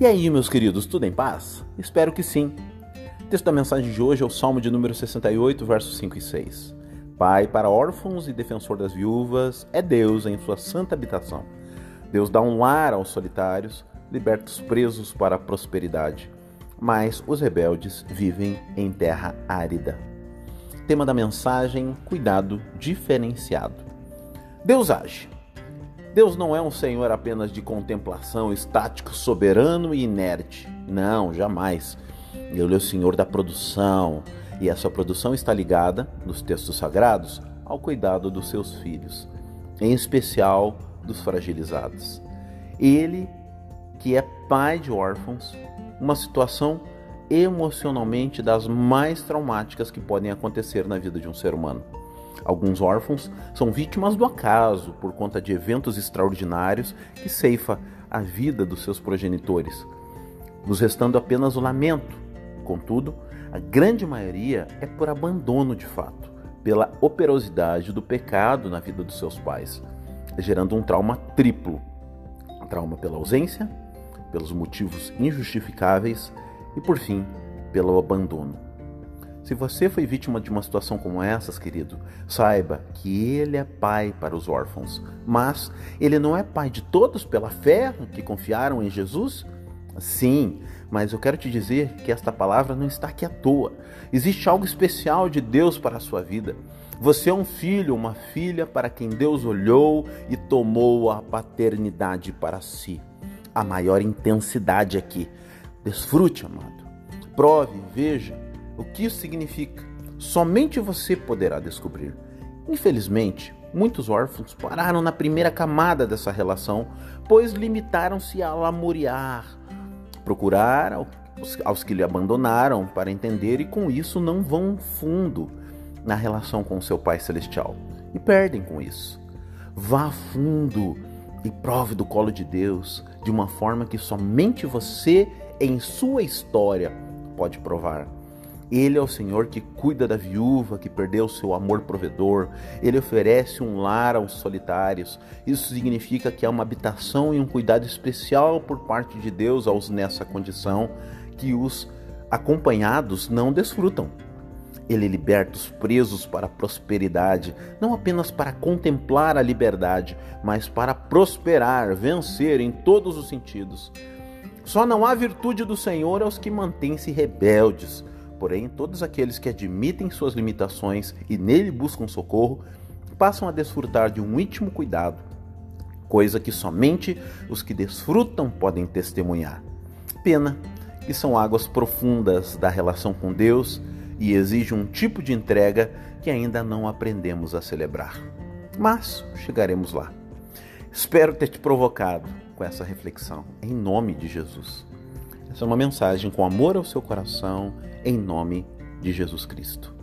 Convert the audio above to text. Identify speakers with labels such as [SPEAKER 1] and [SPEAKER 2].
[SPEAKER 1] E aí, meus queridos, tudo em paz? Espero que sim. O texto da mensagem de hoje é o Salmo de número 68, versos 5 e 6. Pai para órfãos e defensor das viúvas é Deus em sua santa habitação. Deus dá um lar aos solitários, liberta os presos para a prosperidade. Mas os rebeldes vivem em terra árida. Tema da mensagem: cuidado diferenciado. Deus age. Deus não é um Senhor apenas de contemplação, estático, soberano e inerte. Não, jamais. Ele é o Senhor da produção, e essa produção está ligada, nos textos sagrados, ao cuidado dos seus filhos, em especial dos fragilizados. Ele, que é pai de órfãos, uma situação emocionalmente das mais traumáticas que podem acontecer na vida de um ser humano. Alguns órfãos são vítimas do acaso por conta de eventos extraordinários que ceifa a vida dos seus progenitores, nos restando apenas o lamento. Contudo, a grande maioria é por abandono de fato, pela operosidade do pecado na vida dos seus pais, gerando um trauma triplo: trauma pela ausência, pelos motivos injustificáveis e, por fim, pelo abandono. Se você foi vítima de uma situação como essas, querido, saiba que Ele é pai para os órfãos, mas Ele não é pai de todos pela fé que confiaram em Jesus? Sim, mas eu quero te dizer que esta palavra não está aqui à toa. Existe algo especial de Deus para a sua vida. Você é um filho, uma filha para quem Deus olhou e tomou a paternidade para si. A maior intensidade aqui. Desfrute, amado. Prove, veja o que isso significa. Somente você poderá descobrir. Infelizmente, muitos órfãos pararam na primeira camada dessa relação, pois limitaram-se a lamuriar, procurar aos que lhe abandonaram para entender e com isso não vão fundo na relação com seu Pai Celestial e perdem com isso. Vá fundo e prove do colo de Deus de uma forma que somente você, em sua história, pode provar. Ele é o Senhor que cuida da viúva que perdeu seu amor provedor. Ele oferece um lar aos solitários. Isso significa que há uma habitação e um cuidado especial por parte de Deus aos nessa condição que os acompanhados não desfrutam. Ele liberta os presos para a prosperidade, não apenas para contemplar a liberdade, mas para prosperar, vencer em todos os sentidos. Só não há virtude do Senhor aos que mantêm-se rebeldes Porém, todos aqueles que admitem suas limitações e nele buscam socorro passam a desfrutar de um íntimo cuidado, coisa que somente os que desfrutam podem testemunhar. Pena que são águas profundas da relação com Deus e exige um tipo de entrega que ainda não aprendemos a celebrar. Mas chegaremos lá. Espero ter te provocado com essa reflexão, em nome de Jesus. Essa é uma mensagem com amor ao seu coração, em nome de Jesus Cristo.